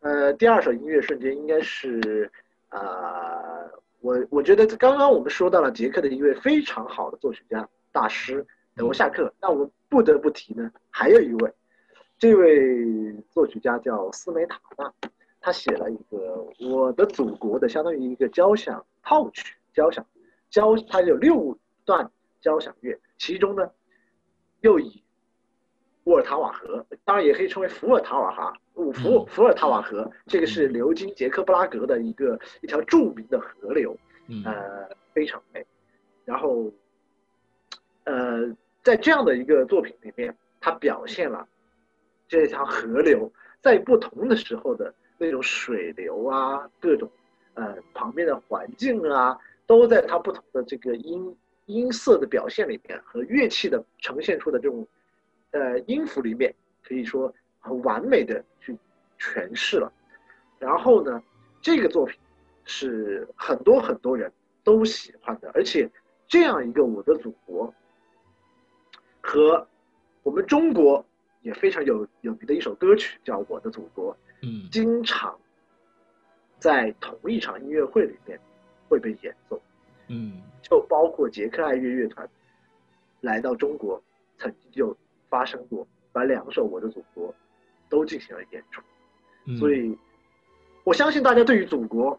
呃，第二首音乐瞬间应该是啊、我我觉得刚刚我们说到了捷克的一位非常好的作曲家大师德沃夏克，那我们不得不提呢，还有一位，这位作曲家叫斯梅塔纳，他写了一个《我的祖国》的相当于一个交响套曲，交响交，它有六段交响乐，其中呢又以沃尔塔瓦河，当然也可以称为伏尔塔瓦哈，五伏伏尔塔瓦河，这个是流经捷克布拉格的一个一条著名的河流，嗯呃，非常美。然后，呃，在这样的一个作品里面，它表现了这条河流在不同的时候的那种水流啊，各种呃旁边的环境啊，都在它不同的这个音音色的表现里面和乐器的呈现出的这种呃音符里面，可以说很完美的去诠释了。然后呢，这个作品是很多很多人都喜欢的，而且这样一个我的祖国和我们中国也非常有有名的一首歌曲叫《我的祖国》，嗯经常在同一场音乐会里面会被演奏，嗯就包括捷克爱乐乐团来到中国，曾经就发生过把两首《我的祖国》都进行了演出。嗯，所以，我相信大家对于祖国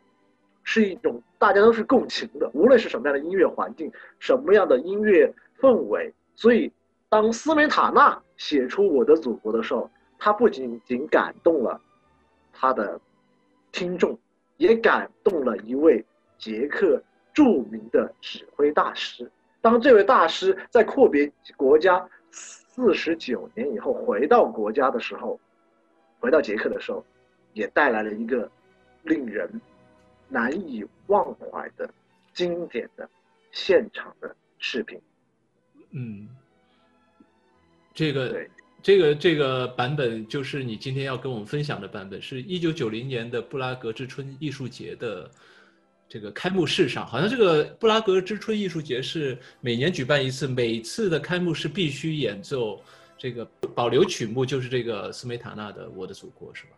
是一种大家都是共情的，无论是什么样的音乐环境，什么样的音乐氛围。所以，当斯梅塔纳写出《我的祖国》的时候，他不仅仅感动了他的听众，也感动了一位捷克著名的指挥大师。当这位大师在阔别国家四十九年以后回到国家的时候，回到捷克的时候，也带来了一个令人难以忘怀的经典的现场的视频。嗯，这个这个这个版本就是你今天要跟我们分享的版本，是一九九零年的布拉格之春艺术节的这个开幕式上，好像这个布拉格之春艺术节是每年举办一次，每次的开幕式必须演奏这个保留曲目，就是这个斯梅塔纳的《我的祖国》，是吧？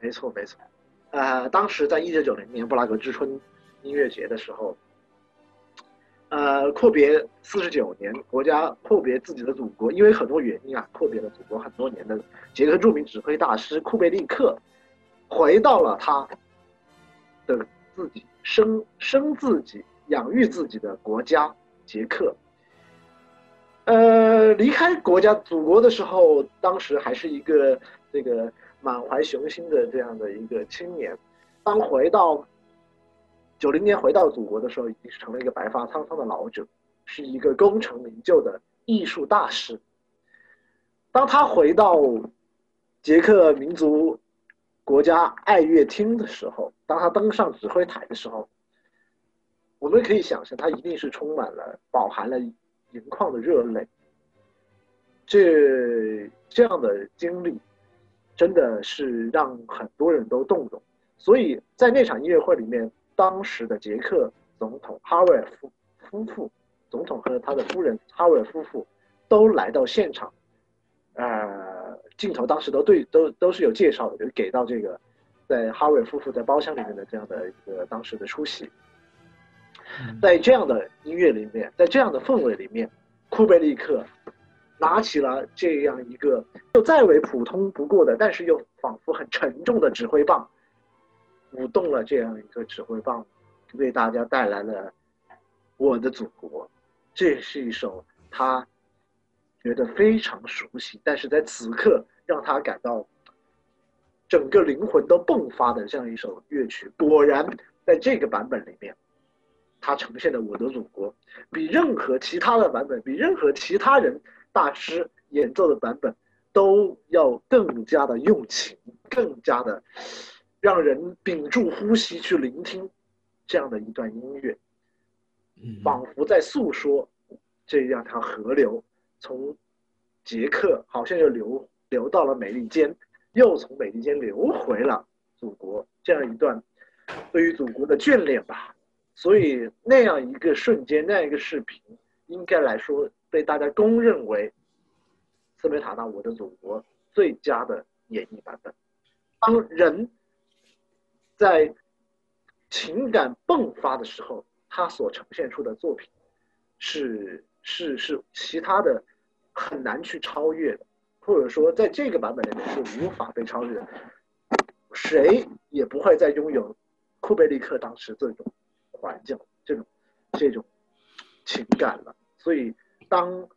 没错，没错。呃，当时在一九九零年布拉格之春音乐节的时候，呃，阔别四十九年，国家阔别自己的祖国，因为很多原因啊，阔别了祖国很多年的捷克著名指挥大师库贝利克，回到了他的自己生生自己、养育自己的国家捷克。呃，离开国家祖国的时候，当时还是一个这个满怀雄心的这样的一个青年，当回到九零年回到祖国的时候，已经是成了一个白发苍苍的老者，是一个功成名就的艺术大师。当他回到捷克民族国家爱乐厅的时候，当他登上指挥台的时候，我们可以想象，他一定是充满了、饱含了盈眶的热泪。这这样的经历，真的是让很多人都动容。所以在那场音乐会里面，当时的捷克总统哈维尔夫夫妇，总统和他的夫人哈维尔夫妇都来到现场。呃，镜头当时都对都都是有介绍的，就是给到这个在哈维尔夫妇在包厢里面的这样的一个当时的出席。嗯在这样的音乐里面，在这样的氛围里面，库贝利克拿起了这样一个又再为普通不过的，但是又仿佛很沉重的指挥棒，舞动了这样一个指挥棒，为大家带来了《我的祖国》。这是一首他觉得非常熟悉，但是在此刻让他感到整个灵魂都迸发的这样一首乐曲。果然，在这个版本里面。它呈现的《我的祖国》，比任何其他的版本，比任何其他人大师演奏的版本，都要更加的用情。更加的让人屏住呼吸去聆听这样的一段音乐，仿佛在诉说这样条河流从捷克好像又流流到了美利坚，又从美利坚流回了祖国这样一段对于祖国的眷恋吧。所以那样一个瞬间，那样一个视频，应该来说被大家公认为斯梅塔纳《我的祖国》最佳的演绎版本。当人在情感迸发的时候，他所呈现出的作品是是是其他的很难去超越的，或者说在这个版本里面是无法被超越，谁也不会再拥有库贝利克当时这种。环境这种这种情感了，所以当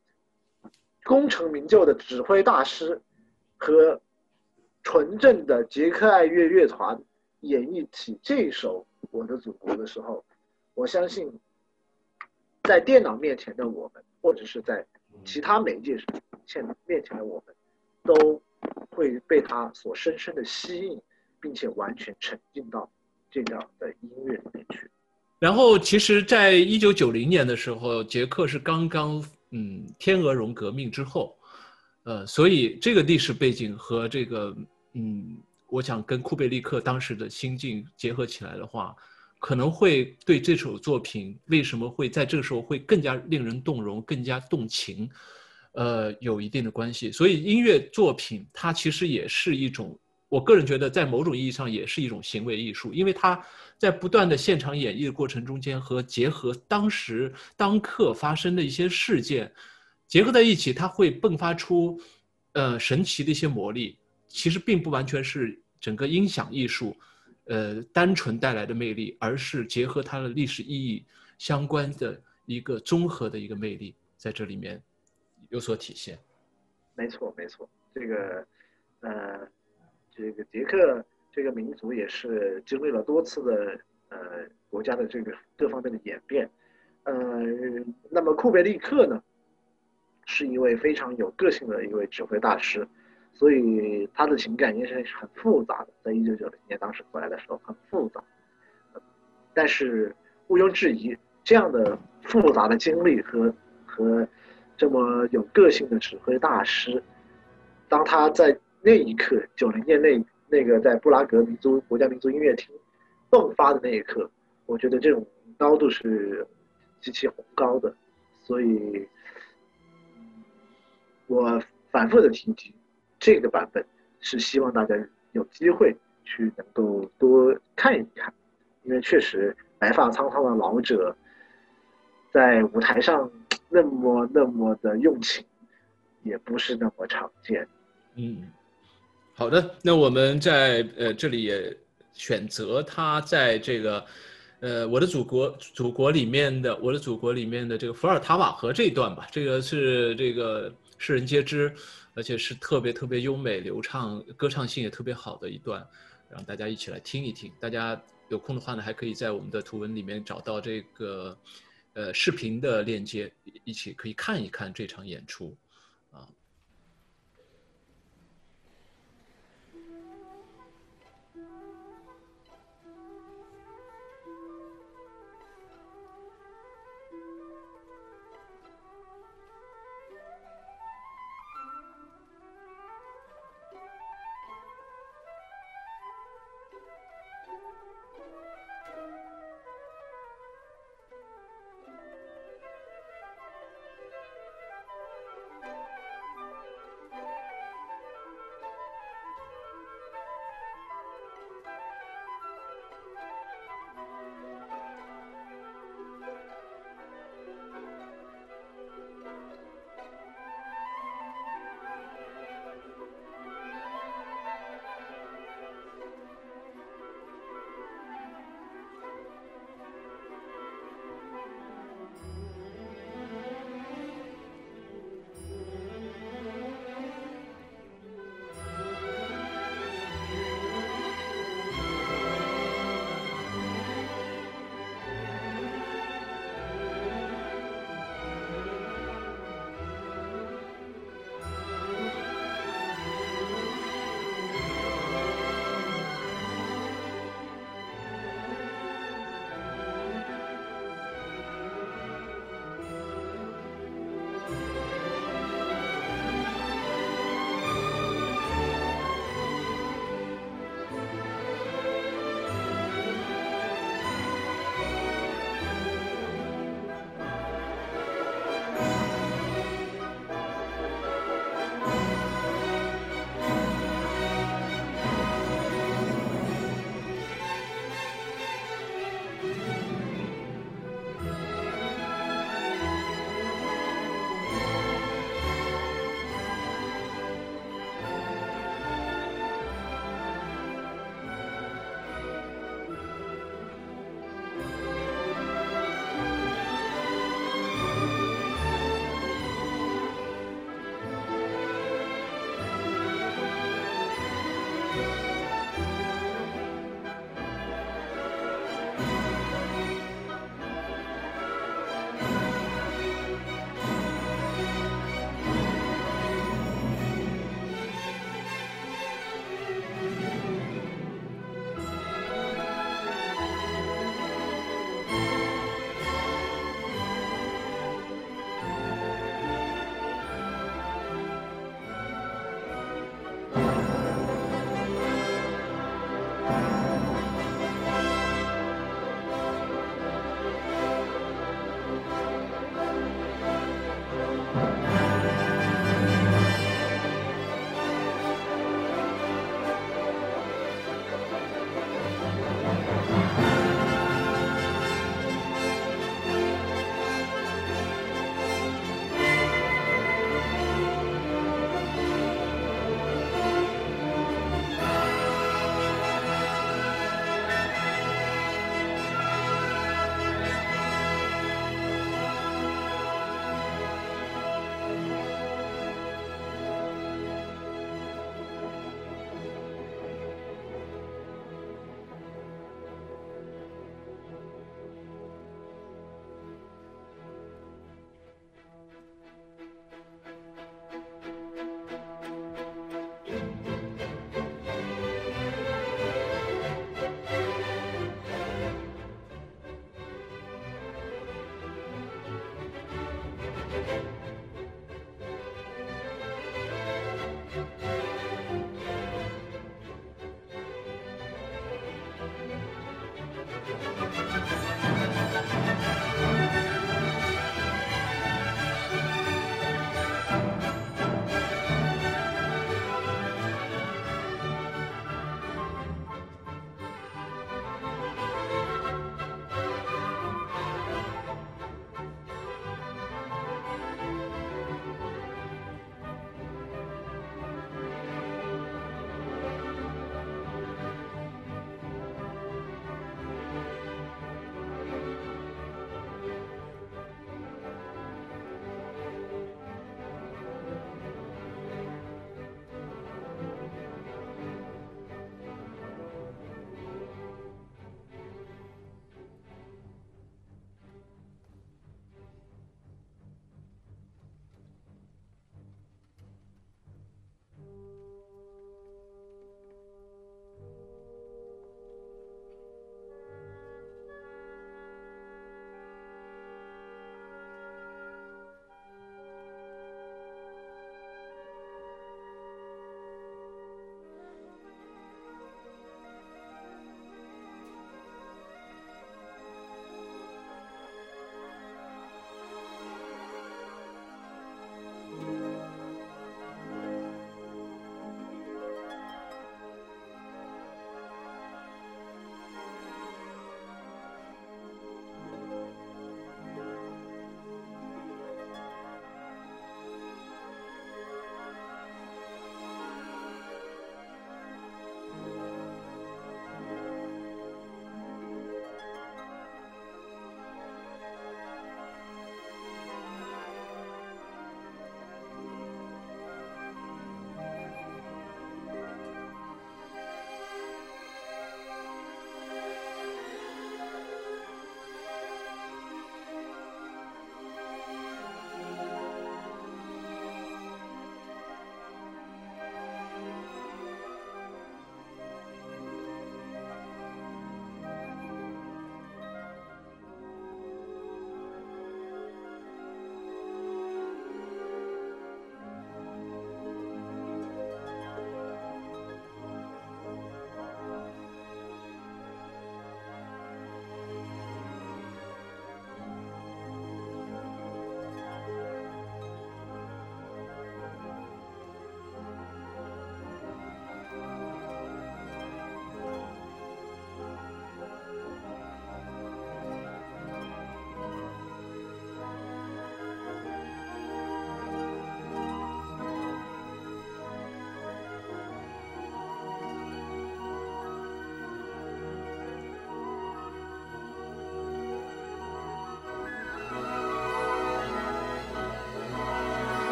功成名就的指挥大师和纯正的捷克爱乐乐团演绎起这首《我的祖国》的时候，我相信在电脑面前的我们，或者是在其他媒介上现面前的我们，都会被他所深深的吸引，并且完全沉浸到这样的音乐里面去。然后，其实，在一九九零年的时候，杰克是刚刚嗯天鹅绒革命之后，呃，所以这个历史背景和这个嗯，我想跟库贝利克当时的心境结合起来的话，可能会对这首作品为什么会在这个时候会更加令人动容、更加动情，呃，有一定的关系。所以，音乐作品它其实也是一种。我个人觉得，在某种意义上也是一种行为艺术，因为它在不断的现场演绎的过程中间，和结合当时当刻发生的一些事件结合在一起，它会迸发出呃神奇的一些魔力。其实并不完全是整个音响艺术呃单纯带来的魅力，而是结合它的历史意义相关的一个综合的一个魅力在这里面有所体现。没错，没错，这个呃。这个捷克这个民族也是经历了多次的呃国家的这个各方面的演变，呃，那么库贝利克呢，是一位非常有个性的一位指挥大师，所以他的情感也是很复杂的，在一九九零年当时回来的时候很复杂，但是毋庸置疑，这样的复杂的经历和和这么有个性的指挥大师，当他在。那一刻，九零年那那个在布拉格民族国家民族音乐厅迸发的那一刻，我觉得这种高度是极其宏高的，所以，我反复的提及这个版本，是希望大家有机会去能够多看一看，因为确实白发苍苍的老者在舞台上那么那么的用情，也不是那么常见，嗯。好的，那我们在呃这里也选择他在这个，呃我的祖国祖国里面的我的祖国里面的这个伏尔塔瓦河这一段吧，这个是这个世人皆知，而且是特别特别优美流畅，歌唱性也特别好的一段，让大家一起来听一听。大家有空的话呢，还可以在我们的图文里面找到这个，呃视频的链接，一起可以看一看这场演出。